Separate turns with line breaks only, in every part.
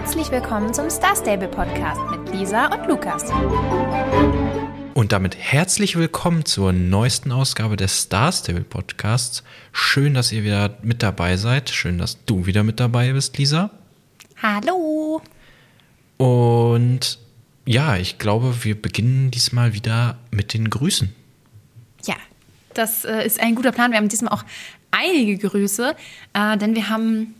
Herzlich willkommen zum Star Stable Podcast mit Lisa und Lukas.
Und damit herzlich willkommen zur neuesten Ausgabe des Star Stable Podcasts. Schön, dass ihr wieder mit dabei seid. Schön, dass du wieder mit dabei bist, Lisa.
Hallo.
Und ja, ich glaube, wir beginnen diesmal wieder mit den Grüßen.
Ja, das äh, ist ein guter Plan. Wir haben diesmal auch einige Grüße, äh, denn wir haben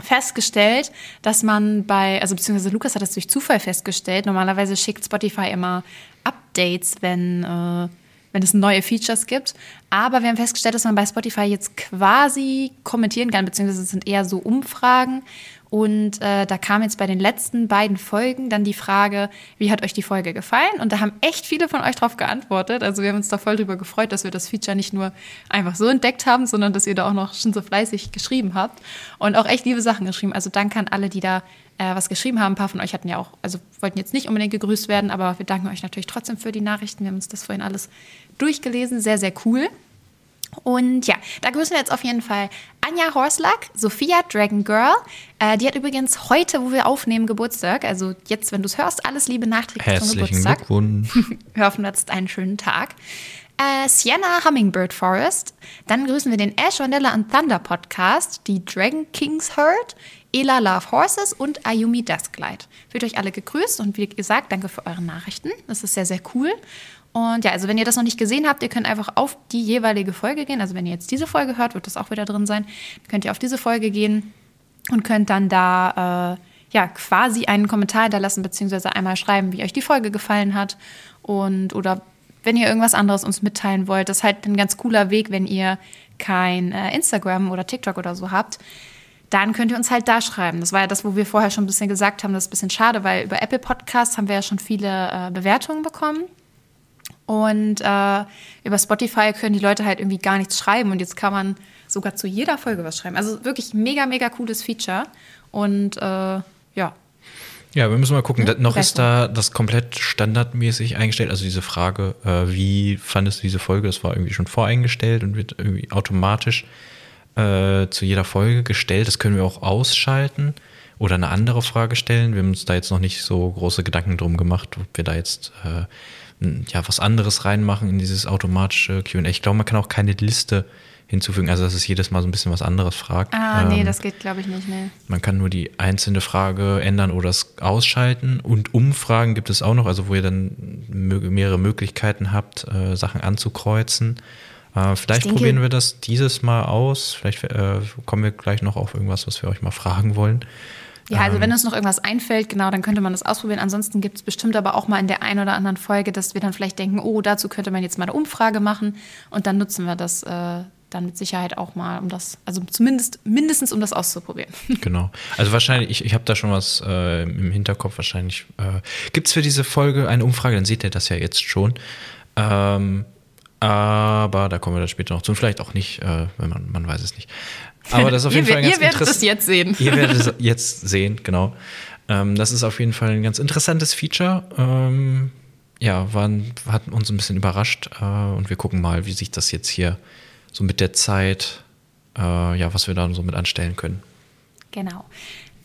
festgestellt, dass man bei, also beziehungsweise Lukas hat das durch Zufall festgestellt. Normalerweise schickt Spotify immer Updates, wenn, äh, wenn es neue Features gibt. Aber wir haben festgestellt, dass man bei Spotify jetzt quasi kommentieren kann, beziehungsweise es sind eher so Umfragen. Und äh, da kam jetzt bei den letzten beiden Folgen dann die Frage, wie hat euch die Folge gefallen? Und da haben echt viele von euch drauf geantwortet. Also wir haben uns da voll drüber gefreut, dass wir das Feature nicht nur einfach so entdeckt haben, sondern dass ihr da auch noch schon so fleißig geschrieben habt und auch echt liebe Sachen geschrieben. Also danke an alle, die da äh, was geschrieben haben. Ein paar von euch hatten ja auch, also wollten jetzt nicht unbedingt gegrüßt werden, aber wir danken euch natürlich trotzdem für die Nachrichten. Wir haben uns das vorhin alles durchgelesen. Sehr, sehr cool. Und ja, da grüßen wir jetzt auf jeden Fall Anja Horslack, Sophia Dragon Girl. Äh, die hat übrigens heute, wo wir aufnehmen, Geburtstag. Also jetzt, wenn du es hörst, alles Liebe nachträglich
zum Geburtstag. Glückwunsch.
Hoffen jetzt einen schönen Tag. Äh, Sienna Hummingbird Forest. Dann grüßen wir den Ash Vanilla and Thunder Podcast, die Dragon Kings Herd, Ela Love Horses und Ayumi Dusklight. Fühlt euch alle gegrüßt und wie gesagt, danke für eure Nachrichten. Das ist sehr, sehr cool. Und ja, also wenn ihr das noch nicht gesehen habt, ihr könnt einfach auf die jeweilige Folge gehen. Also wenn ihr jetzt diese Folge hört, wird das auch wieder drin sein. Könnt ihr auf diese Folge gehen und könnt dann da äh, ja quasi einen Kommentar hinterlassen, beziehungsweise einmal schreiben, wie euch die Folge gefallen hat. Und oder wenn ihr irgendwas anderes uns mitteilen wollt, das ist halt ein ganz cooler Weg, wenn ihr kein äh, Instagram oder TikTok oder so habt dann könnt ihr uns halt da schreiben. Das war ja das, wo wir vorher schon ein bisschen gesagt haben, das ist ein bisschen schade, weil über Apple Podcasts haben wir ja schon viele äh, Bewertungen bekommen. Und äh, über Spotify können die Leute halt irgendwie gar nichts schreiben. Und jetzt kann man sogar zu jeder Folge was schreiben. Also wirklich mega, mega cooles Feature. Und äh, ja.
Ja, wir müssen mal gucken. Ja, noch ist da das komplett standardmäßig eingestellt. Also diese Frage, äh, wie fandest du diese Folge? Das war irgendwie schon voreingestellt und wird irgendwie automatisch äh, zu jeder Folge gestellt. Das können wir auch ausschalten oder eine andere Frage stellen. Wir haben uns da jetzt noch nicht so große Gedanken drum gemacht, ob wir da jetzt äh, ja, was anderes reinmachen in dieses automatische QA. Ich glaube, man kann auch keine Liste hinzufügen, also dass es jedes Mal so ein bisschen was anderes fragt.
Ah, ähm, nee, das geht, glaube ich, nicht, nee.
Man kann nur die einzelne Frage ändern oder es ausschalten. Und Umfragen gibt es auch noch, also wo ihr dann mehrere Möglichkeiten habt, äh, Sachen anzukreuzen. Äh, vielleicht denke, probieren wir das dieses Mal aus. Vielleicht äh, kommen wir gleich noch auf irgendwas, was wir euch mal fragen wollen.
Ja, also wenn ähm. uns noch irgendwas einfällt, genau, dann könnte man das ausprobieren. Ansonsten gibt es bestimmt aber auch mal in der einen oder anderen Folge, dass wir dann vielleicht denken, oh, dazu könnte man jetzt mal eine Umfrage machen und dann nutzen wir das äh, dann mit Sicherheit auch mal, um das, also zumindest mindestens um das auszuprobieren.
Genau. Also wahrscheinlich, ich, ich habe da schon was äh, im Hinterkopf. Wahrscheinlich äh, gibt es für diese Folge eine Umfrage, dann seht ihr das ja jetzt schon. Ähm, aber da kommen wir dann später noch zu. Und vielleicht auch nicht, äh, wenn man, man weiß es nicht. Aber das ist auf jeden
ihr,
Fall ganz
Ihr werdet es jetzt sehen.
Ihr werdet es jetzt sehen, genau. Ähm, das ist auf jeden Fall ein ganz interessantes Feature. Ähm, ja, waren, hat uns ein bisschen überrascht äh, und wir gucken mal, wie sich das jetzt hier so mit der Zeit, äh, ja, was wir da so mit anstellen können.
Genau.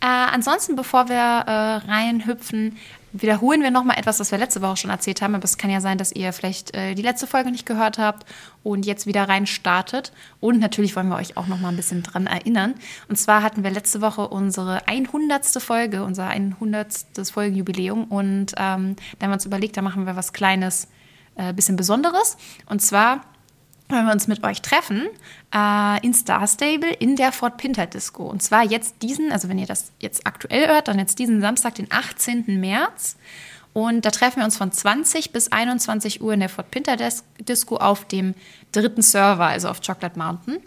Äh, ansonsten, bevor wir äh, reinhüpfen, wiederholen wir nochmal etwas, was wir letzte Woche schon erzählt haben. Aber es kann ja sein, dass ihr vielleicht äh, die letzte Folge nicht gehört habt und jetzt wieder rein startet. Und natürlich wollen wir euch auch nochmal ein bisschen dran erinnern. Und zwar hatten wir letzte Woche unsere 100. Folge, unser 100. Folgenjubiläum. Und ähm, da haben wir uns überlegt, da machen wir was Kleines, äh, bisschen Besonderes. Und zwar wenn wir uns mit euch treffen äh, in Star Stable in der Fort Pinter Disco. Und zwar jetzt diesen, also wenn ihr das jetzt aktuell hört, dann jetzt diesen Samstag, den 18. März. Und da treffen wir uns von 20 bis 21 Uhr in der Fort Pinter Disco auf dem dritten Server, also auf Chocolate Mountain.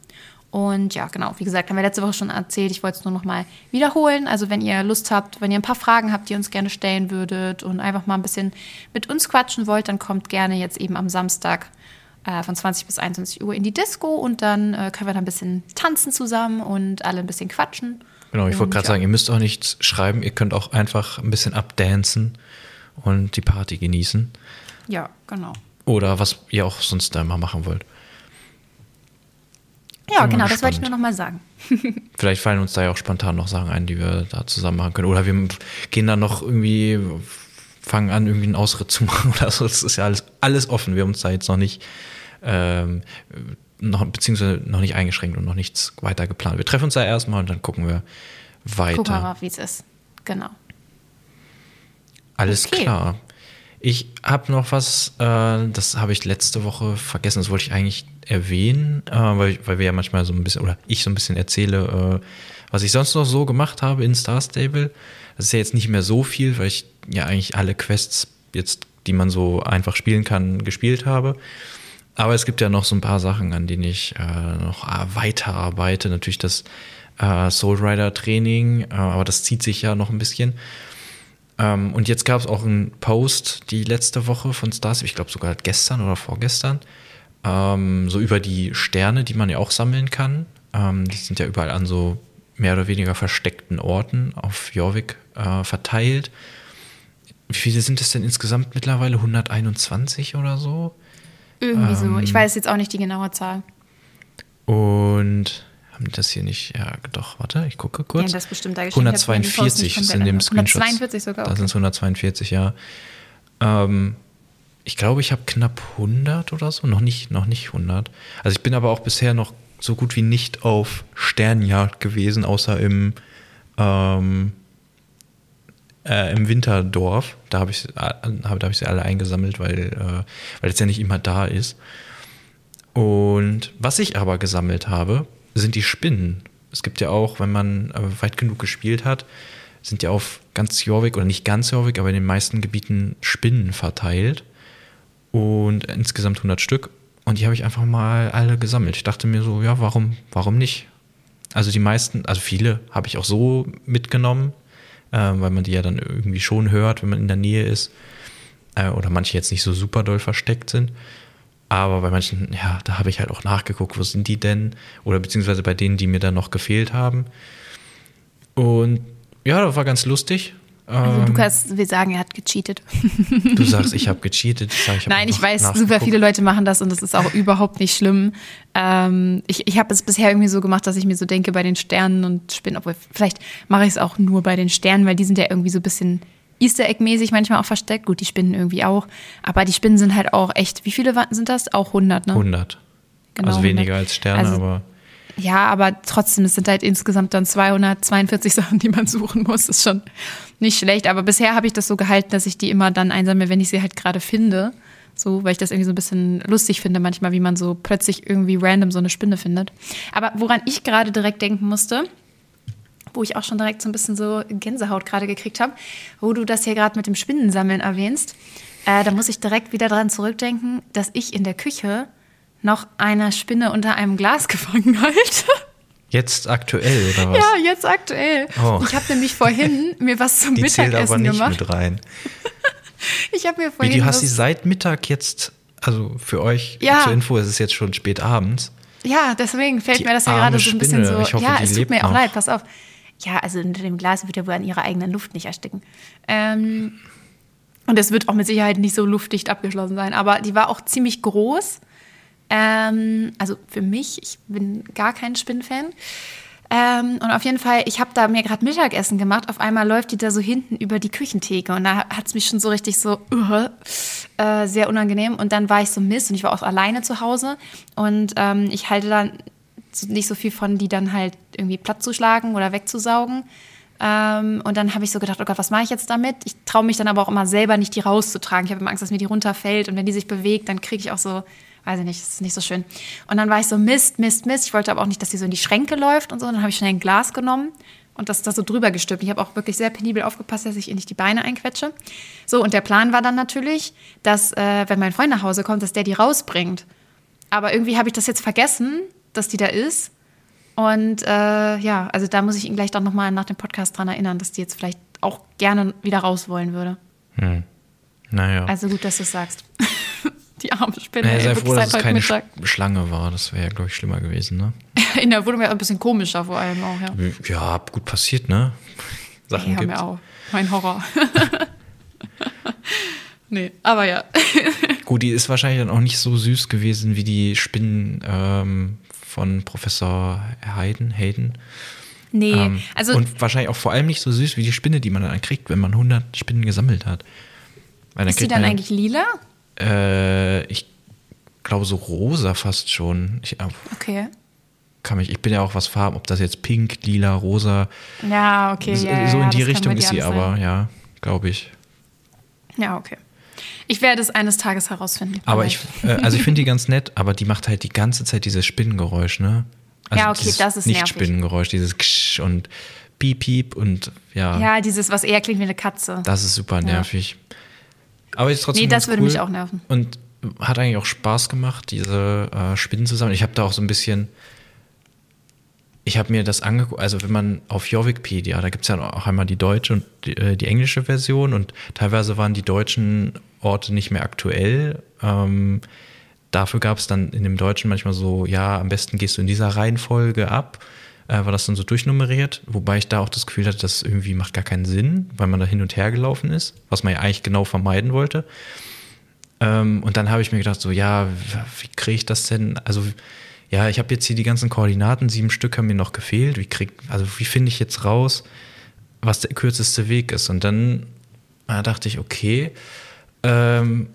Und ja, genau, wie gesagt, haben wir letzte Woche schon erzählt. Ich wollte es nur noch mal wiederholen. Also, wenn ihr Lust habt, wenn ihr ein paar Fragen habt, die ihr uns gerne stellen würdet und einfach mal ein bisschen mit uns quatschen wollt, dann kommt gerne jetzt eben am Samstag äh, von 20 bis 21 Uhr in die Disco und dann äh, können wir da ein bisschen tanzen zusammen und alle ein bisschen quatschen.
Genau, ich wollte gerade ja. sagen, ihr müsst auch nichts schreiben, ihr könnt auch einfach ein bisschen abdancen und die Party genießen.
Ja, genau.
Oder was ihr auch sonst da mal machen wollt.
Ja, genau, das wollte ich nur noch mal sagen.
Vielleicht fallen uns da ja auch spontan noch Sachen ein, die wir da zusammen machen können. Oder wir gehen dann noch irgendwie, fangen an, irgendwie einen Ausritt zu machen oder so. Das ist ja alles, alles offen. Wir haben uns da jetzt noch nicht, ähm, noch, beziehungsweise noch nicht eingeschränkt und noch nichts weiter geplant. Wir treffen uns da erstmal und dann gucken wir weiter. Gucken wir
wie es ist. Genau.
Alles okay. klar. Ich habe noch was, äh, das habe ich letzte Woche vergessen, das wollte ich eigentlich erwähnen, äh, weil, weil wir ja manchmal so ein bisschen, oder ich so ein bisschen erzähle, äh, was ich sonst noch so gemacht habe in Star Stable. Das ist ja jetzt nicht mehr so viel, weil ich ja eigentlich alle Quests jetzt, die man so einfach spielen kann, gespielt habe. Aber es gibt ja noch so ein paar Sachen, an denen ich äh, noch weiterarbeite. Natürlich das äh, Soul Rider Training, äh, aber das zieht sich ja noch ein bisschen. Ähm, und jetzt gab es auch einen Post die letzte Woche von Stars, ich glaube sogar gestern oder vorgestern, ähm, so über die Sterne, die man ja auch sammeln kann. Ähm, die sind ja überall an so mehr oder weniger versteckten Orten auf Jorvik äh, verteilt. Wie viele sind es denn insgesamt mittlerweile? 121 oder so?
Irgendwie so. Ich ähm, weiß jetzt auch nicht die genaue Zahl.
Und haben die das hier nicht? Ja, doch, warte, ich gucke kurz.
Ja, das bestimmt da
142 ist in dem Screenshot.
142 sogar.
Okay. Da sind es 142, ja. Ähm, ich glaube, ich habe knapp 100 oder so, noch nicht, noch nicht 100. Also ich bin aber auch bisher noch so gut wie nicht auf Sternjagd gewesen, außer im, ähm, äh, im Winterdorf. Da habe ich, äh, hab, hab ich sie alle eingesammelt, weil, äh, weil nicht immer da ist. Und was ich aber gesammelt habe, sind die Spinnen. Es gibt ja auch, wenn man äh, weit genug gespielt hat, sind ja auf ganz Jorvik oder nicht ganz Jorvik, aber in den meisten Gebieten Spinnen verteilt. Und insgesamt 100 Stück. Und die habe ich einfach mal alle gesammelt. Ich dachte mir so, ja, warum, warum nicht? Also die meisten, also viele habe ich auch so mitgenommen, äh, weil man die ja dann irgendwie schon hört, wenn man in der Nähe ist. Äh, oder manche jetzt nicht so super doll versteckt sind. Aber bei manchen, ja, da habe ich halt auch nachgeguckt, wo sind die denn? Oder beziehungsweise bei denen, die mir dann noch gefehlt haben. Und ja, das war ganz lustig.
Also Lukas, ähm, wir sagen, er hat gecheatet.
Du sagst, ich habe gecheatet. Ich sag,
ich hab Nein, ich weiß, super viele Leute machen das und das ist auch überhaupt nicht schlimm. Ähm, ich ich habe es bisher irgendwie so gemacht, dass ich mir so denke bei den Sternen und Spinnen, obwohl vielleicht mache ich es auch nur bei den Sternen, weil die sind ja irgendwie so ein bisschen Easter Egg-mäßig manchmal auch versteckt. Gut, die Spinnen irgendwie auch. Aber die Spinnen sind halt auch echt, wie viele sind das? Auch 100, ne?
100. Genau, also weniger 100. als Sterne, also, aber.
Ja, aber trotzdem, es sind halt insgesamt dann 242 Sachen, die man suchen muss. Das ist schon nicht schlecht. Aber bisher habe ich das so gehalten, dass ich die immer dann einsammle, wenn ich sie halt gerade finde. So, weil ich das irgendwie so ein bisschen lustig finde, manchmal, wie man so plötzlich irgendwie random so eine Spinne findet. Aber woran ich gerade direkt denken musste, wo ich auch schon direkt so ein bisschen so Gänsehaut gerade gekriegt habe, wo du das hier gerade mit dem Spinnensammeln erwähnst. Äh, da muss ich direkt wieder dran zurückdenken, dass ich in der Küche noch eine Spinne unter einem Glas gefangen halte.
Jetzt aktuell oder was?
Ja, jetzt aktuell. Oh. Ich habe nämlich vorhin mir was zum
die
Mittagessen
zählt aber nicht
gemacht.
mit rein.
ich habe mir vorhin
Wie, du hast sie seit Mittag jetzt, also für euch ja. zur Info, es ist jetzt schon spät abends.
Ja, deswegen fällt die mir das ja gerade so ein bisschen so. Hoffe, ja, es tut mir auch leid, pass auf. Ja, also unter dem Glas wird ja wohl an ihrer eigenen Luft nicht ersticken. Ähm, und es wird auch mit Sicherheit nicht so luftdicht abgeschlossen sein. Aber die war auch ziemlich groß. Ähm, also für mich, ich bin gar kein Spinnenfan. Ähm, und auf jeden Fall, ich habe da mir gerade Mittagessen gemacht. Auf einmal läuft die da so hinten über die Küchentheke und da hat es mich schon so richtig so uh, äh, sehr unangenehm. Und dann war ich so Mist und ich war auch alleine zu Hause und ähm, ich halte dann nicht so viel von, die dann halt irgendwie platt zu schlagen oder wegzusaugen. Ähm, und dann habe ich so gedacht, oh Gott, was mache ich jetzt damit? Ich traue mich dann aber auch immer selber nicht, die rauszutragen. Ich habe immer Angst, dass mir die runterfällt. Und wenn die sich bewegt, dann kriege ich auch so, weiß ich nicht, das ist nicht so schön. Und dann war ich so, Mist, Mist, Mist. Ich wollte aber auch nicht, dass die so in die Schränke läuft und so. Und dann habe ich schnell ein Glas genommen und das da so drüber gestülpt. Ich habe auch wirklich sehr penibel aufgepasst, dass ich ihr nicht die Beine einquetsche. So, und der Plan war dann natürlich, dass, äh, wenn mein Freund nach Hause kommt, dass der die rausbringt. Aber irgendwie habe ich das jetzt vergessen dass die da ist. Und äh, ja, also da muss ich ihn gleich dann nochmal nach dem Podcast dran erinnern, dass die jetzt vielleicht auch gerne wieder raus wollen würde.
Hm. Naja.
Also gut, dass du es sagst. die arme Spinne.
Naja, sei froh, dass es keine Mittag. Schlange war. Das wäre ja, glaube ich, schlimmer gewesen, ne?
In der Wohnung wäre ein bisschen komischer vor allem auch, ja.
Ja, gut passiert, ne?
Sachen ja, mir auch. Mein Horror. nee, aber ja.
gut, die ist wahrscheinlich dann auch nicht so süß gewesen wie die Spinnen ähm, von Professor Hayden. Hayden.
Nee, ähm, also.
Und wahrscheinlich auch vor allem nicht so süß wie die Spinne, die man dann kriegt, wenn man 100 Spinnen gesammelt hat.
ist die dann eigentlich lila?
Äh, ich glaube so rosa fast schon. Ich,
okay.
Kann mich, ich bin ja auch was Farben, ob das jetzt pink, lila, rosa.
Ja, okay.
So,
ja,
so
in
ja, die Richtung ist sie aber, ja, glaube ich.
Ja, okay. Ich werde es eines Tages herausfinden.
Aber ich, äh, also ich finde die ganz nett, aber die macht halt die ganze Zeit dieses Spinnengeräusch, ne? Also
ja, okay, das ist
nicht. Spinnengeräusch, dieses Ksch und Piep, Piep und ja.
Ja, dieses, was eher klingt wie eine Katze.
Das ist super nervig. Ja. Aber ist trotzdem. Nee,
das würde
cool
mich auch nerven.
Und hat eigentlich auch Spaß gemacht, diese äh, Spinnen zusammen. Ich habe da auch so ein bisschen. Ich habe mir das angeguckt, also wenn man auf Jovikpedia, da gibt es ja auch einmal die deutsche und die, äh, die, englische Version und teilweise waren die deutschen Orte nicht mehr aktuell. Ähm, dafür gab es dann in dem Deutschen manchmal so, ja, am besten gehst du in dieser Reihenfolge ab, äh, war das dann so durchnummeriert, wobei ich da auch das Gefühl hatte, das irgendwie macht gar keinen Sinn, weil man da hin und her gelaufen ist, was man ja eigentlich genau vermeiden wollte. Ähm, und dann habe ich mir gedacht, so, ja, wie kriege ich das denn? Also, ja, ich habe jetzt hier die ganzen Koordinaten, sieben Stück haben mir noch gefehlt. Wie krieg, also wie finde ich jetzt raus, was der kürzeste Weg ist? Und dann äh, dachte ich, okay, ähm,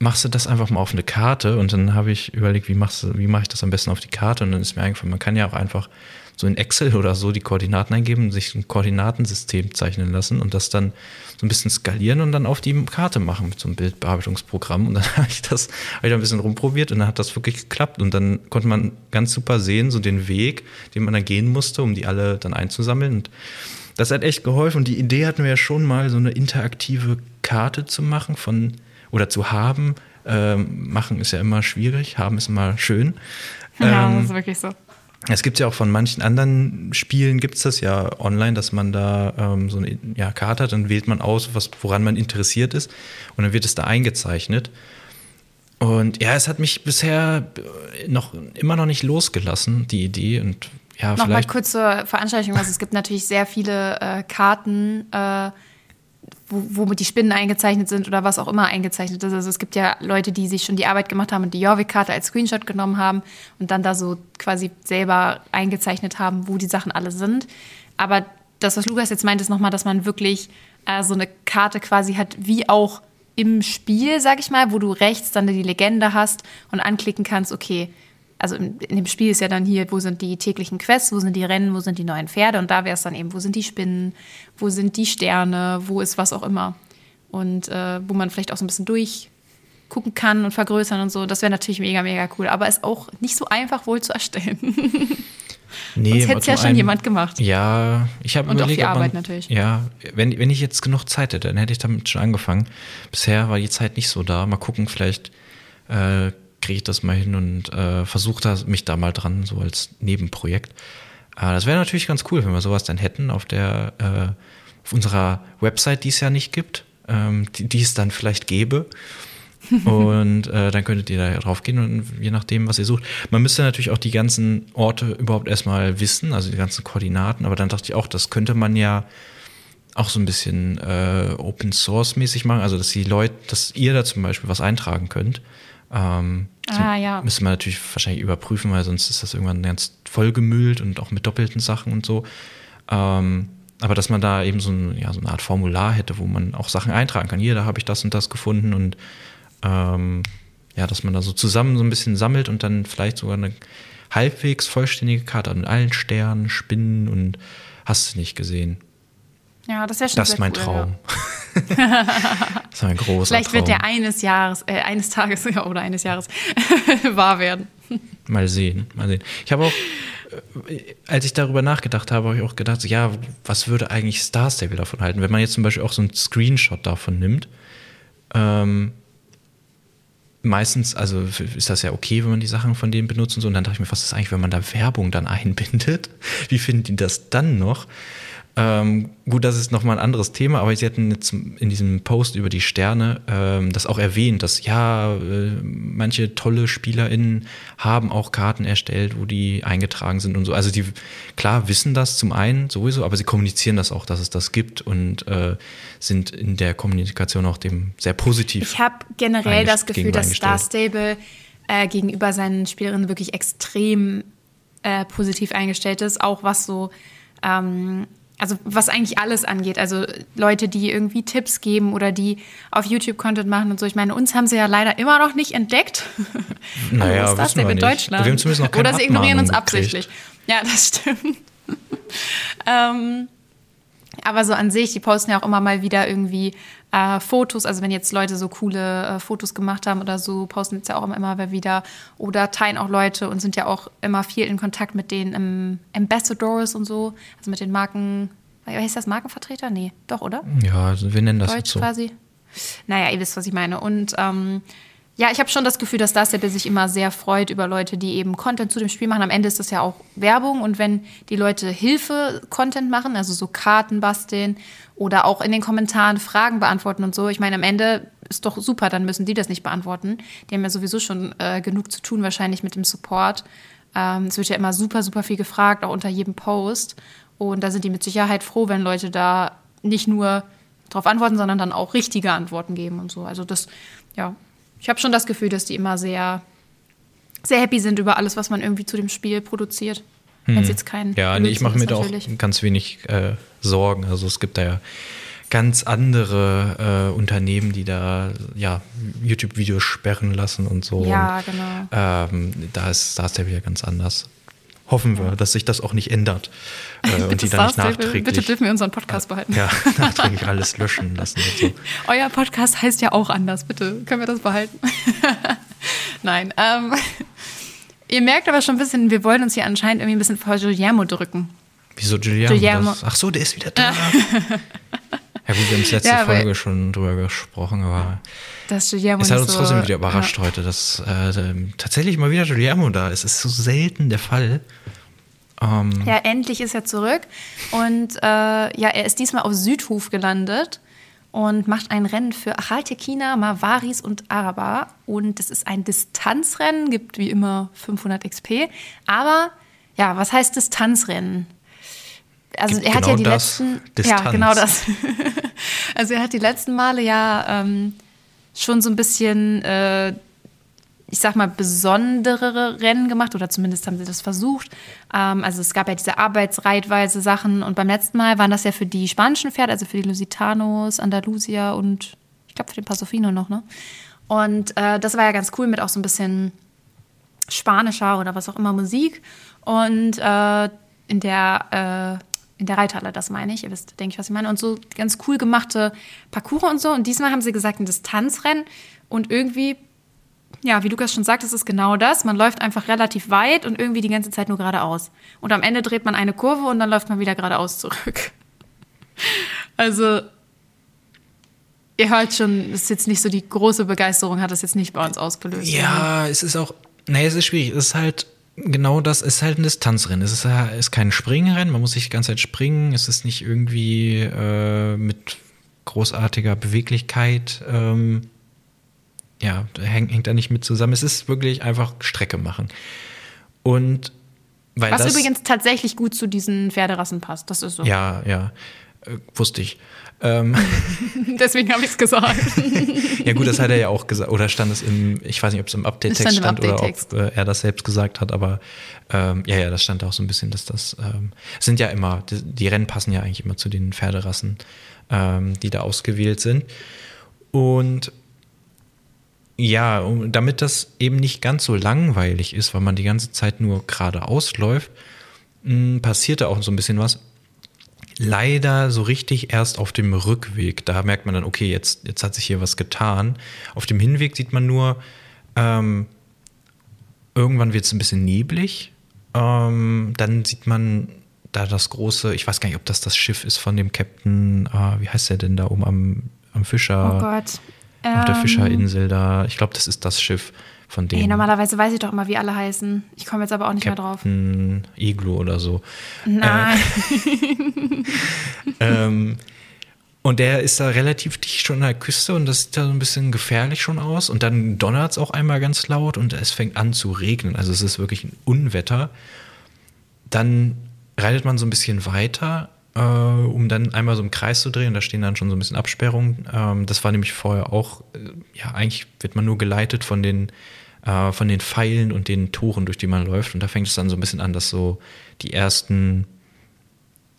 machst du das einfach mal auf eine Karte und dann habe ich überlegt, wie machst du, wie mache ich das am besten auf die Karte? Und dann ist mir eingefallen, man kann ja auch einfach so in Excel oder so die Koordinaten eingeben, sich ein Koordinatensystem zeichnen lassen und das dann so ein bisschen skalieren und dann auf die Karte machen mit so einem Bildbearbeitungsprogramm. Und dann habe ich das habe ich ein bisschen rumprobiert und dann hat das wirklich geklappt. Und dann konnte man ganz super sehen, so den Weg, den man dann gehen musste, um die alle dann einzusammeln. Und das hat echt geholfen. Und die Idee hatten wir ja schon mal, so eine interaktive Karte zu machen von oder zu haben. Ähm, machen ist ja immer schwierig, haben ist immer schön.
Ja, ähm, das ist wirklich so.
Es gibt ja auch von manchen anderen Spielen gibt es das ja online, dass man da ähm, so eine ja, Karte hat, dann wählt man aus, was, woran man interessiert ist und dann wird es da eingezeichnet. Und ja, es hat mich bisher noch immer noch nicht losgelassen, die Idee. Und ja,
Nochmal kurz zur Veranstaltung. Also es gibt natürlich sehr viele äh, Karten, äh, wo, wo die Spinnen eingezeichnet sind oder was auch immer eingezeichnet ist. Also es gibt ja Leute, die sich schon die Arbeit gemacht haben und die Jorvik-Karte als Screenshot genommen haben und dann da so quasi selber eingezeichnet haben, wo die Sachen alle sind. Aber das, was Lukas jetzt meint, ist nochmal, dass man wirklich äh, so eine Karte quasi hat, wie auch im Spiel, sag ich mal, wo du rechts dann die Legende hast und anklicken kannst, okay, also in, in, dem Spiel ist ja dann hier, wo sind die täglichen Quests, wo sind die Rennen, wo sind die neuen Pferde und da wäre es dann eben, wo sind die Spinnen, wo sind die Sterne, wo ist was auch immer. Und äh, wo man vielleicht auch so ein bisschen durchgucken kann und vergrößern und so. Das wäre natürlich mega, mega cool. Aber ist auch nicht so einfach wohl zu erstellen.
Nee,
Sonst hätte es ja schon einen, jemand gemacht.
Ja, ich habe
überlegt. Auch die Arbeit man, natürlich.
Ja, wenn, wenn ich jetzt genug Zeit hätte, dann hätte ich damit schon angefangen. Bisher war die Zeit nicht so da. Mal gucken, vielleicht äh, kriege ich das mal hin und äh, versuche mich da mal dran, so als Nebenprojekt. Äh, das wäre natürlich ganz cool, wenn wir sowas dann hätten auf der äh, auf unserer Website, die es ja nicht gibt, ähm, die, die es dann vielleicht gäbe. und äh, dann könntet ihr da drauf gehen und je nachdem, was ihr sucht. Man müsste natürlich auch die ganzen Orte überhaupt erstmal wissen, also die ganzen Koordinaten, aber dann dachte ich auch, das könnte man ja auch so ein bisschen äh, Open Source mäßig machen, also dass die Leute, dass ihr da zum Beispiel was eintragen könnt. Ähm,
ah, ja.
Müsste man natürlich wahrscheinlich überprüfen, weil sonst ist das irgendwann ganz vollgemüllt und auch mit doppelten Sachen und so. Ähm, aber dass man da eben so, ein, ja, so eine Art Formular hätte, wo man auch Sachen eintragen kann. Hier, da habe ich das und das gefunden und ähm, ja, dass man da so zusammen so ein bisschen sammelt und dann vielleicht sogar eine halbwegs vollständige Karte mit allen Sternen, Spinnen und hast du nicht gesehen.
Ja, das wäre schon
Das ist mein
cool,
Traum. Ja. das ist ein großer
Vielleicht
Traum.
wird der eines Jahres, äh, eines Tages oder eines Jahres wahr werden.
Mal sehen, mal sehen. Ich habe auch, äh, als ich darüber nachgedacht habe, habe ich auch gedacht, ja, was würde eigentlich Star Stable davon halten? Wenn man jetzt zum Beispiel auch so einen Screenshot davon nimmt, ähm, meistens, also ist das ja okay, wenn man die Sachen von denen benutzt und so. Und dann dachte ich mir, was ist eigentlich, wenn man da Werbung dann einbindet? Wie finden die das dann noch? Ähm, gut, das ist nochmal ein anderes Thema, aber sie hatten jetzt in diesem Post über die Sterne ähm, das auch erwähnt, dass ja, äh, manche tolle SpielerInnen haben auch Karten erstellt, wo die eingetragen sind und so. Also die, klar, wissen das zum einen sowieso, aber sie kommunizieren das auch, dass es das gibt und äh, sind in der Kommunikation auch dem sehr positiv.
Ich habe generell das Gefühl, dass Star Stable äh, gegenüber seinen Spielerinnen wirklich extrem äh, positiv eingestellt ist, auch was so ähm, also was eigentlich alles angeht. Also Leute, die irgendwie Tipps geben oder die auf YouTube Content machen und so. Ich meine, uns haben sie ja leider immer noch nicht entdeckt.
Naja, Was ist das denn in Deutschland? Wir haben zumindest noch keine
oder sie ignorieren uns absichtlich. Ja, das stimmt. ähm, aber so an sich, die posten ja auch immer mal wieder irgendwie äh, Fotos. Also wenn jetzt Leute so coole äh, Fotos gemacht haben oder so, posten jetzt ja auch immer, immer wieder. Oder teilen auch Leute und sind ja auch immer viel in Kontakt mit den ähm, Ambassadors und so. Also mit den Marken. Wie heißt das Markenvertreter? Nee, doch, oder?
Ja, also wir nennen das
Deutsch so. quasi. Naja, ihr wisst, was ich meine. Und ähm, ja, ich habe schon das Gefühl, dass das sich immer sehr freut über Leute, die eben Content zu dem Spiel machen. Am Ende ist das ja auch Werbung und wenn die Leute Hilfe-Content machen, also so Karten basteln oder auch in den Kommentaren Fragen beantworten und so, ich meine, am Ende ist doch super, dann müssen die das nicht beantworten. Die haben ja sowieso schon äh, genug zu tun, wahrscheinlich mit dem Support. Ähm, es wird ja immer super, super viel gefragt, auch unter jedem Post. Und da sind die mit Sicherheit froh, wenn Leute da nicht nur darauf antworten, sondern dann auch richtige Antworten geben und so. Also das, ja, ich habe schon das Gefühl, dass die immer sehr, sehr happy sind über alles, was man irgendwie zu dem Spiel produziert. Hm. Wenn es jetzt kein.
Ja, nee, ich mache mir da auch ganz wenig äh, Sorgen. Also es gibt da ja ganz andere äh, Unternehmen, die da ja YouTube-Videos sperren lassen und so.
Ja,
und,
genau.
Ähm, da, ist, da ist der wieder ganz anders hoffen wir, dass sich das auch nicht ändert äh, und die dann nicht nachträglich.
Bitte dürfen wir unseren Podcast behalten.
Ja, nachträglich alles löschen lassen. Und so.
Euer Podcast heißt ja auch anders. Bitte können wir das behalten? Nein. Ähm, ihr merkt aber schon ein bisschen, wir wollen uns hier anscheinend irgendwie ein bisschen vor Guillermo drücken.
Wieso Guillermo? Guillermo. ach so, der ist wieder da. Ja gut, wir haben es letzte ja, Folge schon drüber gesprochen, aber
das Guillermo
es hat uns so, trotzdem wieder überrascht ja. heute, dass äh, tatsächlich mal wieder Guillermo da ist. Es ist so selten der Fall.
Ähm, ja, endlich ist er zurück und äh, ja, er ist diesmal auf Südhof gelandet und macht ein Rennen für Achaltekina, Mavaris und Araba. Und das ist ein Distanzrennen, gibt wie immer 500 XP. Aber ja, was heißt Distanzrennen? also er hat genau ja die letzten,
Distanz.
ja genau das. also er hat die letzten Male ja ähm, schon so ein bisschen, äh, ich sag mal, besondere Rennen gemacht oder zumindest haben sie das versucht. Ähm, also es gab ja diese Arbeitsreitweise Sachen und beim letzten Mal waren das ja für die spanischen Pferde, also für die Lusitanos, Andalusia und ich glaube für den Pasofino noch, ne? Und äh, das war ja ganz cool mit auch so ein bisschen spanischer oder was auch immer Musik und äh, in der äh, in der Reithalle, das meine ich. Ihr wisst, denke ich, was ich meine. Und so ganz cool gemachte Parcours und so. Und diesmal haben sie gesagt, ein Distanzrennen. Und irgendwie, ja, wie Lukas schon sagt, es ist genau das. Man läuft einfach relativ weit und irgendwie die ganze Zeit nur geradeaus. Und am Ende dreht man eine Kurve und dann läuft man wieder geradeaus zurück. Also, ihr hört schon, es ist jetzt nicht so die große Begeisterung, hat das jetzt nicht bei uns ausgelöst.
Ja, oder? es ist auch, naja, es ist schwierig. Es ist halt genau das ist halt ein Distanzrennen. Es ist, ist kein Springrennen, man muss nicht die ganze Zeit springen. Es ist nicht irgendwie äh, mit großartiger Beweglichkeit. Ähm, ja, hängt, hängt da nicht mit zusammen. Es ist wirklich einfach Strecke machen. Und weil
Was
das,
übrigens tatsächlich gut zu diesen Pferderassen passt. Das ist so.
Ja, ja. Äh, wusste ich. Ähm,
Deswegen habe ich es gesagt.
ja gut, das hat er ja auch gesagt. Oder stand es im, ich weiß nicht, ob es im Update-Text stand, stand Update oder ob äh, er das selbst gesagt hat, aber ähm, ja, ja, das stand auch so ein bisschen, dass das ähm, sind ja immer, die, die, Rennen passen ja eigentlich immer zu den Pferderassen, ähm, die da ausgewählt sind. Und ja, damit das eben nicht ganz so langweilig ist, weil man die ganze Zeit nur geradeaus läuft, passiert da auch so ein bisschen was leider so richtig erst auf dem Rückweg. Da merkt man dann, okay, jetzt, jetzt hat sich hier was getan. Auf dem Hinweg sieht man nur, ähm, irgendwann wird es ein bisschen neblig. Ähm, dann sieht man da das große, ich weiß gar nicht, ob das das Schiff ist von dem Captain, äh, wie heißt der denn da oben am, am Fischer?
Oh Gott.
Auf der ähm, Fischerinsel da. Ich glaube, das ist das Schiff von denen. Ey,
normalerweise weiß ich doch immer, wie alle heißen. Ich komme jetzt aber auch nicht
Captain mehr drauf. Iglu oder so.
Nein.
Äh, ähm, und der ist da relativ dicht schon an der Küste und das sieht da so ein bisschen gefährlich schon aus. Und dann donnert es auch einmal ganz laut und es fängt an zu regnen. Also es ist wirklich ein Unwetter. Dann reitet man so ein bisschen weiter, äh, um dann einmal so im Kreis zu drehen. Da stehen dann schon so ein bisschen Absperrungen. Ähm, das war nämlich vorher auch, äh, ja, eigentlich wird man nur geleitet von den äh, von den Pfeilen und den Toren, durch die man läuft. Und da fängt es dann so ein bisschen an, dass so die ersten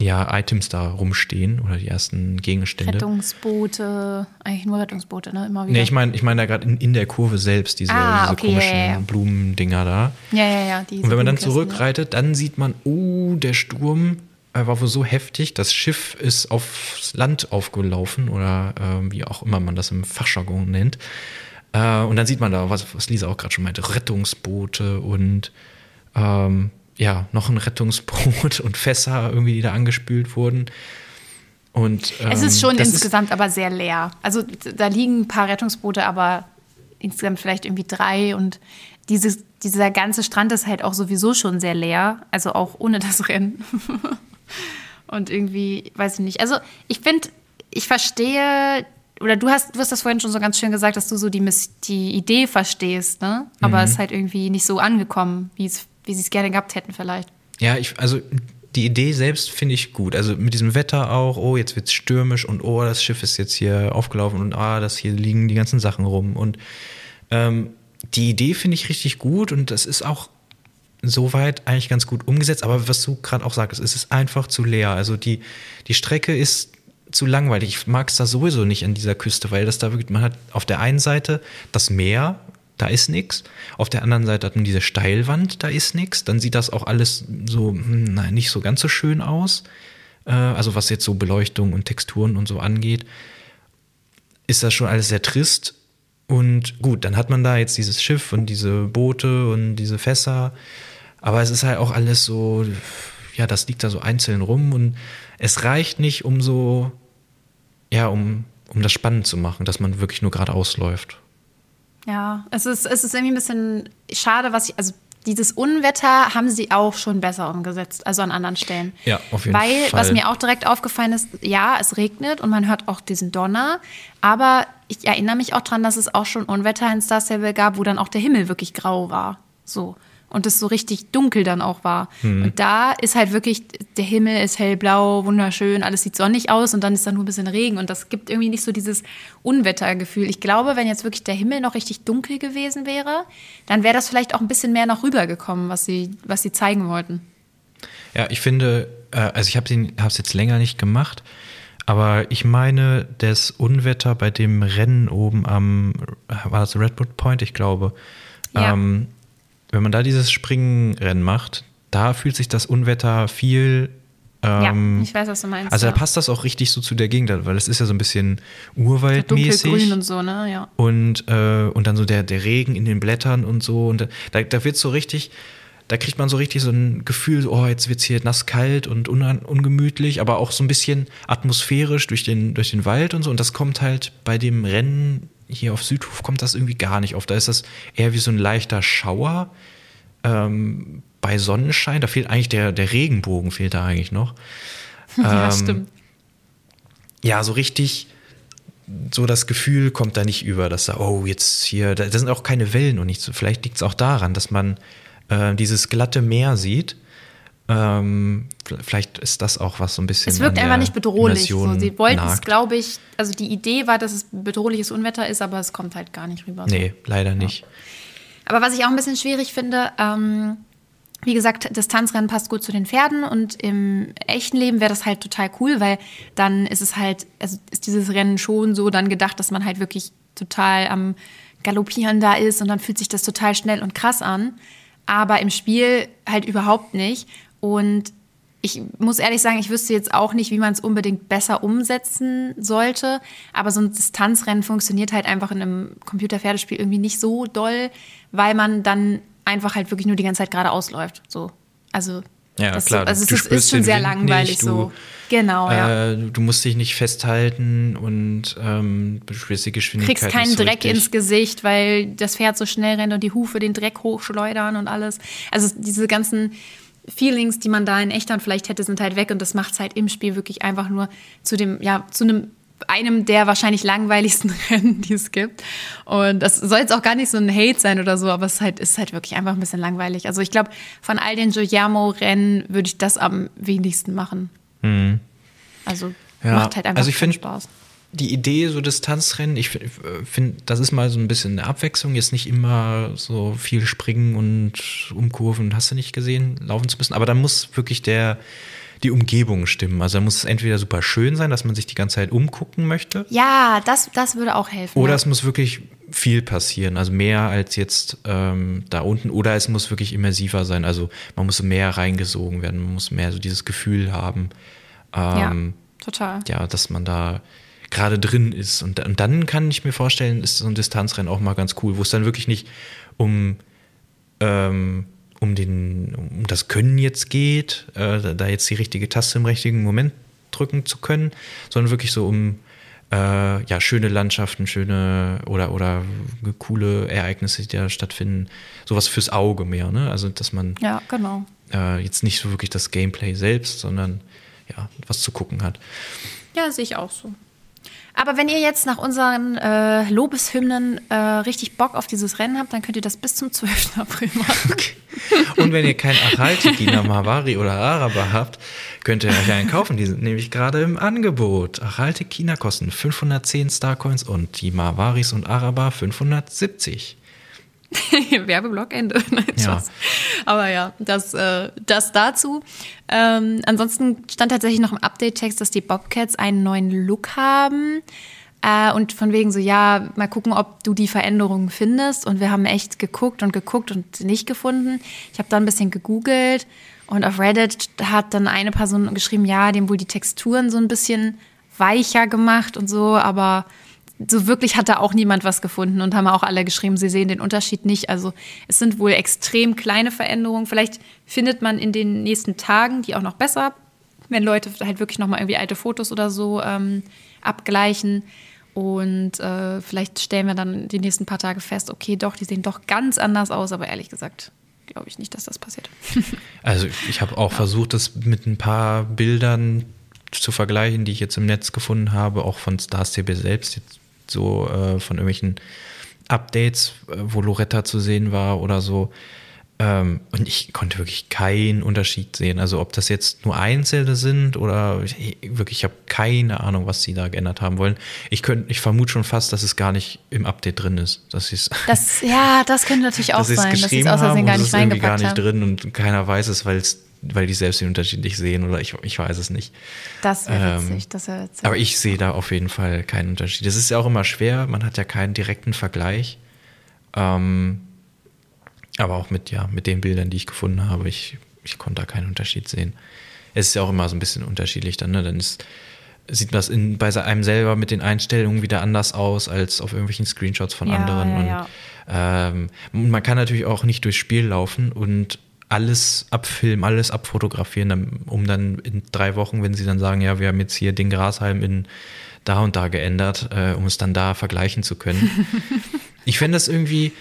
ja, Items da rumstehen oder die ersten Gegenstände.
Rettungsboote, eigentlich nur Rettungsboote, ne? Immer wieder.
Nee, ich meine ich mein da gerade in, in der Kurve selbst, diese,
Ah,
diese
okay,
komischen
ja, ja.
Blumendinger da.
ja, ja, ja.
Und wenn man dann zurückreitet, dann sieht man, oh, der Sturm äh, war wohl so heftig, das Schiff ist aufs Land aufgelaufen oder äh, wie auch immer man das im Fachjargon nennt. Äh, und dann sieht man da, was, was Lisa auch gerade schon meinte, Rettungsboote und ähm, ja, noch ein Rettungsboot und Fässer irgendwie, die da angespült wurden. Und, ähm,
Es ist schon
das
insgesamt aber sehr leer. Also da liegen ein paar Rettungsboote, aber insgesamt vielleicht irgendwie drei. Und dieses, dieser ganze Strand ist halt auch sowieso schon sehr leer. Also auch ohne das Rennen. und irgendwie, weiß ich nicht. Also ich finde, ich verstehe, oder du hast, du hast das vorhin schon so ganz schön gesagt, dass du so die, die Idee verstehst, ne? Aber es ist halt irgendwie nicht so angekommen, wie es wie sie es gerne gehabt hätten vielleicht.
Ja, ich, also die Idee selbst finde ich gut. Also mit diesem Wetter auch, oh, jetzt wird es stürmisch und oh, das Schiff ist jetzt hier aufgelaufen und ah, das hier liegen die ganzen Sachen rum. Und ähm, die Idee finde ich richtig gut und das ist auch soweit eigentlich ganz gut umgesetzt. Aber was du gerade auch sagst, es ist einfach zu leer. Also die, die Strecke ist zu langweilig. Ich mag es da sowieso nicht an dieser Küste, weil das da wirklich, man hat auf der einen Seite das Meer, da ist nichts. Auf der anderen Seite hat man diese Steilwand, da ist nichts. Dann sieht das auch alles so, hm, nein, nicht so ganz so schön aus. Äh, also was jetzt so Beleuchtung und Texturen und so angeht, ist das schon alles sehr trist. Und gut, dann hat man da jetzt dieses Schiff und diese Boote und diese Fässer. Aber es ist halt auch alles so, ja, das liegt da so einzeln rum und es reicht nicht, um so, ja, um, um das spannend zu machen, dass man wirklich nur geradeaus läuft.
Ja, es ist, es ist irgendwie ein bisschen schade, was ich, also dieses Unwetter haben sie auch schon besser umgesetzt, also an anderen Stellen.
Ja, auf jeden
Weil,
Fall.
was mir auch direkt aufgefallen ist, ja, es regnet und man hört auch diesen Donner, aber ich erinnere mich auch dran, dass es auch schon Unwetter in Star Stable gab, wo dann auch der Himmel wirklich grau war. So. Und es so richtig dunkel dann auch war.
Hm.
Und da ist halt wirklich, der Himmel ist hellblau, wunderschön, alles sieht sonnig aus und dann ist da nur ein bisschen Regen und das gibt irgendwie nicht so dieses Unwettergefühl. Ich glaube, wenn jetzt wirklich der Himmel noch richtig dunkel gewesen wäre, dann wäre das vielleicht auch ein bisschen mehr noch rübergekommen, was sie, was sie zeigen wollten.
Ja, ich finde, äh, also ich habe es jetzt länger nicht gemacht, aber ich meine, das Unwetter bei dem Rennen oben am, war das Redwood Point, ich glaube,
Ja.
ähm, wenn man da dieses Springrennen macht, da fühlt sich das Unwetter viel. Ähm,
ja, ich weiß, was du meinst.
also
ja.
da passt das auch richtig so zu der Gegend, weil es ist ja so ein bisschen
dunkelgrün
urwaldmäßig.
und so, ne? Ja.
Und, äh, und dann so der, der Regen in den Blättern und so. Und da, da wird so richtig, da kriegt man so richtig so ein Gefühl, oh, jetzt wird's hier nass kalt und un, ungemütlich, aber auch so ein bisschen atmosphärisch durch den, durch den Wald und so. Und das kommt halt bei dem Rennen hier auf Südhof kommt das irgendwie gar nicht auf. Da ist das eher wie so ein leichter Schauer. Ähm, bei Sonnenschein, da fehlt eigentlich der, der Regenbogen, fehlt da eigentlich noch.
ja,
Ähm,
stimmt.
ja, so richtig, so das Gefühl kommt da nicht über, dass da, oh, jetzt hier, da, da sind auch keine Wellen und nichts. Vielleicht liegt es auch daran, dass man äh, dieses glatte Meer sieht. Ähm, vielleicht ist das auch was so ein bisschen.
Es wirkt einfach nicht bedrohlich. So, sie wollten es, glaube ich, also die Idee war, dass es bedrohliches Unwetter ist, aber es kommt halt gar nicht rüber. so.
Nee, leider nicht.
Aber was ich auch ein bisschen schwierig finde, ähm, wie gesagt, Distanzrennen passt gut zu den Pferden und im echten Leben wäre das halt total cool, weil dann ist es halt, also ist dieses Rennen schon so dann gedacht, dass man halt wirklich total am Galoppieren da ist und dann fühlt sich das total schnell und krass an. Aber im Spiel halt überhaupt nicht. Und ich muss ehrlich sagen, ich wüsste jetzt auch nicht, wie man es unbedingt besser umsetzen sollte. Aber so ein Distanzrennen funktioniert halt einfach in einem Computerpferdespiel irgendwie nicht so doll, weil man dann einfach halt wirklich nur die ganze Zeit geradeaus läuft. So. Also,
Ja,
das
klar.
So, also
du
es ist, ist schon sehr
Wind
langweilig
nicht,
so.
Du,
Genau, ja.
äh, du musst dich nicht festhalten und ähm, du spürst die
Du
Geschwindigkeit.
kriegst keinen
so
Dreck
richtig.
ins Gesicht, weil das Pferd so schnell rennt und die Hufe den Dreck hochschleudern und alles. Also diese ganzen Feelings, die man da in Echtern vielleicht hätte, sind halt weg und das macht es halt im Spiel wirklich einfach nur zu dem, ja, zu einem einem der wahrscheinlich langweiligsten Rennen, die es gibt. Und das soll jetzt auch gar nicht so ein Hate sein oder so, aber es ist halt, ist halt wirklich einfach ein bisschen langweilig. Also ich glaube, von all den Guillermo-Rennen würde ich das am wenigsten machen. Also
Ja,
macht halt einfach
also ich find-
Spaß.
die Idee, so Distanzrennen, ich finde, das ist mal so ein bisschen eine Abwechslung, jetzt nicht immer so viel springen und umkurven, hast du nicht gesehen, laufen zu müssen. Aber da muss wirklich der, die Umgebung stimmen. Also da muss es entweder super schön sein, dass man sich die ganze Zeit umgucken möchte.
Ja, das, das würde auch helfen.
Oder
ja.
es muss wirklich viel passieren, also mehr als jetzt ähm, da unten. Oder es muss wirklich immersiver sein. Also man muss mehr reingesogen werden, man muss mehr so dieses Gefühl haben.
Ähm, ja, total.
Ja, dass man da gerade drin ist. Und, und dann kann ich mir vorstellen, ist so ein Distanzrennen auch mal ganz cool, wo es dann wirklich nicht um ähm, um, den, um das Können jetzt geht, äh, da jetzt die richtige Taste im richtigen Moment drücken zu können, sondern wirklich so um äh, ja, schöne Landschaften, schöne oder, oder coole Ereignisse, die da stattfinden. Sowas fürs Auge mehr, ne? Also dass man
ja, genau.
äh, jetzt nicht so wirklich das Gameplay selbst, sondern ja, was zu gucken hat.
Ja, sehe ich auch so. Aber wenn ihr jetzt nach unseren äh, Lobeshymnen äh, richtig Bock auf dieses Rennen habt, dann könnt ihr das bis zum 12. April machen. Okay.
Und wenn ihr kein Achaltikina Mavari oder Araber habt, könnt ihr euch einen kaufen. Die sind nämlich gerade im Angebot. Achaltikina kosten 510 Starcoins und die Mavaris und Araber 570.
Werbeblock Ende. Nein, ja. Aber ja, das, äh, das dazu. Ähm, ansonsten stand tatsächlich noch im Update-Text, dass die Bobcats einen neuen Look haben. Äh, und von wegen so, ja, mal gucken, ob du die Veränderungen findest. Und wir haben echt geguckt und geguckt und nicht gefunden. Ich habe da ein bisschen gegoogelt und auf Reddit hat dann eine Person geschrieben, ja, dem wohl die Texturen so ein bisschen weicher gemacht und so, aber so wirklich hat da auch niemand was gefunden und haben auch alle geschrieben, sie sehen den Unterschied nicht. Also es sind wohl extrem kleine Veränderungen. Vielleicht findet man in den nächsten Tagen die auch noch besser, wenn Leute halt wirklich noch mal irgendwie alte Fotos oder so ähm, abgleichen. Und äh, vielleicht stellen wir dann die nächsten paar Tage fest, okay, doch, die sehen doch ganz anders aus, aber ehrlich gesagt glaube ich nicht, dass das passiert.
also ich habe auch ja. versucht, das mit ein paar Bildern zu vergleichen, die ich jetzt im Netz gefunden habe, auch von Stars TB selbst. Jetzt so äh, von irgendwelchen Updates, äh, wo Loretta zu sehen war oder so. Ähm, und ich konnte wirklich keinen Unterschied sehen. Also ob das jetzt nur Einzelne sind oder ich, wirklich, ich habe keine Ahnung, was sie da geändert haben wollen. Ich könnte, ich vermute schon fast, dass es gar nicht im Update drin ist. Dass
das, ja, das könnte natürlich auch sein, dass sie es
aus Versehen gar nicht reingepackt gar nicht drin und keiner weiß es, weil es weil die selbst den Unterschied nicht sehen oder ich, ich weiß es nicht.
Das wäre ähm, witzig, das wäre
witzig. Aber ich sehe da auf jeden Fall keinen Unterschied. Das ist ja auch immer schwer, man hat ja keinen direkten Vergleich. Ähm, aber auch mit, ja, mit den Bildern, die ich gefunden habe, ich, ich konnte da keinen Unterschied sehen. Es ist ja auch immer so ein bisschen unterschiedlich dann, ne? Dann ist, sieht das in, bei einem selber mit den Einstellungen wieder anders aus als auf irgendwelchen Screenshots von ja, anderen. Ja, und ja. Ähm, man kann natürlich auch nicht durchs Spiel laufen und alles abfilmen, alles abfotografieren, um dann in drei Wochen, wenn sie dann sagen, ja, wir haben jetzt hier den Grashalm in da und da geändert, äh, um es dann da vergleichen zu können. ich fände das irgendwie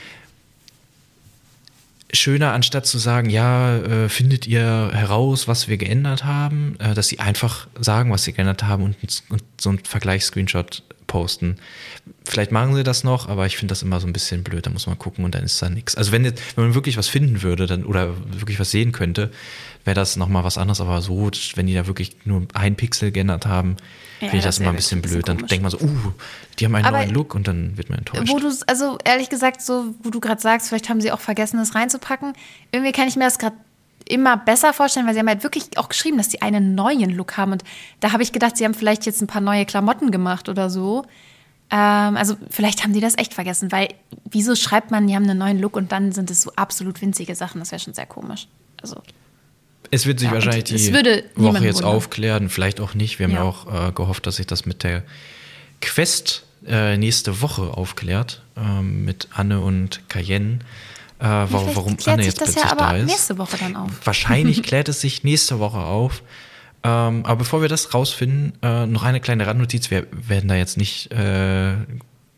schöner, anstatt zu sagen, ja, äh, findet ihr heraus, was wir geändert haben, äh, dass sie einfach sagen, was sie geändert haben und, und so einen Vergleichsscreenshot posten. Vielleicht machen sie das noch, aber ich finde das immer so ein bisschen blöd. Da muss man gucken und dann ist da nichts. Also wenn, jetzt, wenn man wirklich was finden würde dann, oder wirklich was sehen könnte, wäre das nochmal was anderes. Aber so, wenn die da wirklich nur ein Pixel geändert haben, ja, finde ich das, das immer ein bisschen blöd. Dann denkt man so, uh, die haben einen aber neuen Look und dann wird man enttäuscht.
Wo du also ehrlich gesagt, so, wo du gerade sagst, vielleicht haben sie auch vergessen, das reinzupacken. Irgendwie kann ich mir das gerade immer besser vorstellen, weil sie haben halt wirklich auch geschrieben, dass sie einen neuen Look haben. Und da habe ich gedacht, sie haben vielleicht jetzt ein paar neue Klamotten gemacht oder so. Ähm, also vielleicht haben die das echt vergessen, weil wieso schreibt man, die haben einen neuen Look und dann sind es so absolut winzige Sachen? Das wäre schon sehr komisch. Also
es wird sich ja, wahrscheinlich die Woche jetzt wundern. aufklären, vielleicht auch nicht. Wir haben ja, auch äh, gehofft, dass sich das mit der Quest äh, nächste Woche aufklärt, äh, mit Anne und Cayenne. Äh, warum, warum Anne jetzt plötzlich ja da ist.
nächste Woche dann auf.
Wahrscheinlich klärt es sich nächste Woche auf. Ähm, aber bevor wir das rausfinden, äh, noch eine kleine Randnotiz. Wir werden da jetzt nicht äh,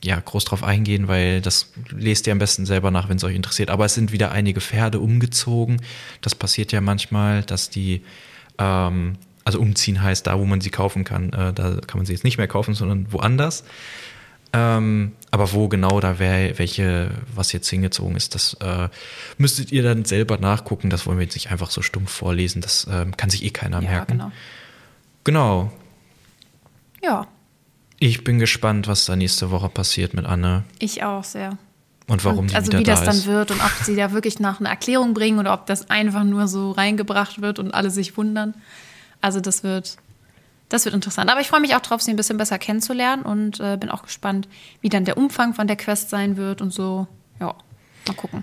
ja, groß drauf eingehen, weil das lest ihr am besten selber nach, wenn es euch interessiert. Aber es sind wieder einige Pferde umgezogen. Das passiert ja manchmal, dass die, ähm, also umziehen heißt da, wo man sie kaufen kann, äh, da kann man sie jetzt nicht mehr kaufen, sondern woanders. Ähm, aber wo genau da wäre, welche, was jetzt hingezogen ist, das äh, müsstet ihr dann selber nachgucken. Das wollen wir jetzt nicht einfach so stumpf vorlesen. Das äh, kann sich eh keiner ja, merken. Genau. genau.
Ja.
Ich bin gespannt, was da nächste Woche passiert mit Anne.
Ich auch sehr.
Und warum und, die
Also wie das
da
dann
ist.
wird und ob sie da wirklich nach einer Erklärung bringen oder ob das einfach nur so reingebracht wird und alle sich wundern. Also das wird, das wird interessant. Aber ich freue mich auch drauf, sie ein bisschen besser kennenzulernen und äh, bin auch gespannt, wie dann der Umfang von der Quest sein wird und so. Ja, mal gucken.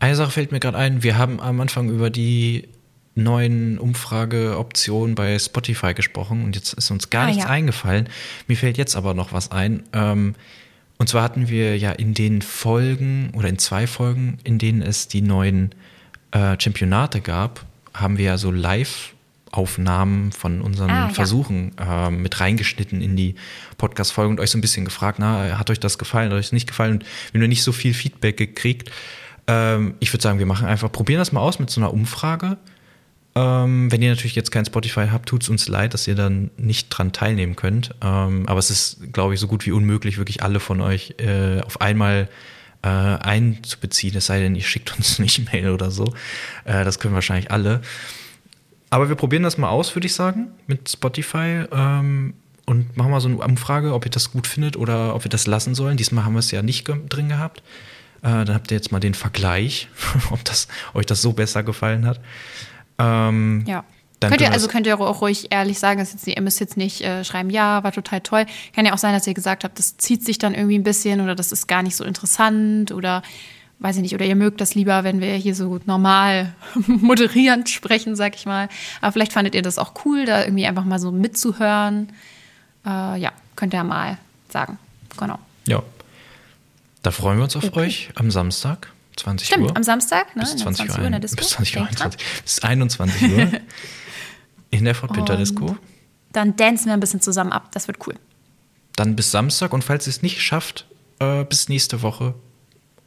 Eine Sache fällt mir gerade ein. Wir haben am Anfang über die neuen Umfrageoptionen bei Spotify gesprochen und jetzt ist uns gar
Ah,
nichts
ja.
eingefallen. Mir fällt jetzt aber noch was ein. Ähm, und zwar hatten wir ja in den Folgen oder in zwei Folgen, in denen es die neuen äh, Championate gab, haben wir ja so Live-Aufnahmen von unseren
Ah, ja.
Versuchen äh, mit reingeschnitten in die Podcast-Folge und euch so ein bisschen gefragt, na, hat euch das gefallen, hat euch das nicht gefallen? Und wir haben nur nicht so viel Feedback gekriegt. Ähm, ich würde sagen, wir machen einfach, probieren das mal aus mit so einer Umfrage. Ähm, wenn ihr natürlich jetzt kein Spotify habt, tut es uns leid, dass ihr dann nicht dran teilnehmen könnt. Ähm, aber es ist, glaube ich, so gut wie unmöglich, wirklich alle von euch äh, auf einmal äh, einzubeziehen, es sei denn, ihr schickt uns eine E-Mail oder so. Äh, das können wahrscheinlich alle. Aber wir probieren das mal aus, würde ich sagen, mit Spotify. Ähm, und machen mal so eine Umfrage, ob ihr das gut findet oder ob wir das lassen sollen. Diesmal haben wir es ja nicht drin gehabt. Äh, dann habt ihr jetzt mal den Vergleich, ob das, euch das so besser gefallen hat. Ähm,
Ja.
Dann
könnt ihr, also könnt ihr auch ruhig ehrlich sagen, dass jetzt, ihr müsst jetzt nicht äh, schreiben, ja, war total toll. Kann ja auch sein, dass ihr gesagt habt, das zieht sich dann irgendwie ein bisschen oder das ist gar nicht so interessant oder weiß ich nicht, oder ihr mögt das lieber, wenn wir hier so normal moderierend sprechen, sag ich mal. Aber vielleicht fandet ihr das auch cool, da irgendwie einfach mal so mitzuhören. Äh, ja, könnt ihr ja mal sagen. Genau.
Ja. Da freuen wir uns auf euch am Samstag, 20
Stimmt,
Uhr.
am Samstag, ne?
bis
in
20
20
Uhr,
Uhr in der
ein- bis 20 Uhr,
Denkt dran.
21, bis 21 Uhr in der Fort Pinter Disco.
Dann dancen wir ein bisschen zusammen ab. Das wird cool.
Dann bis Samstag und falls ihr es nicht schafft, äh, bis nächste Woche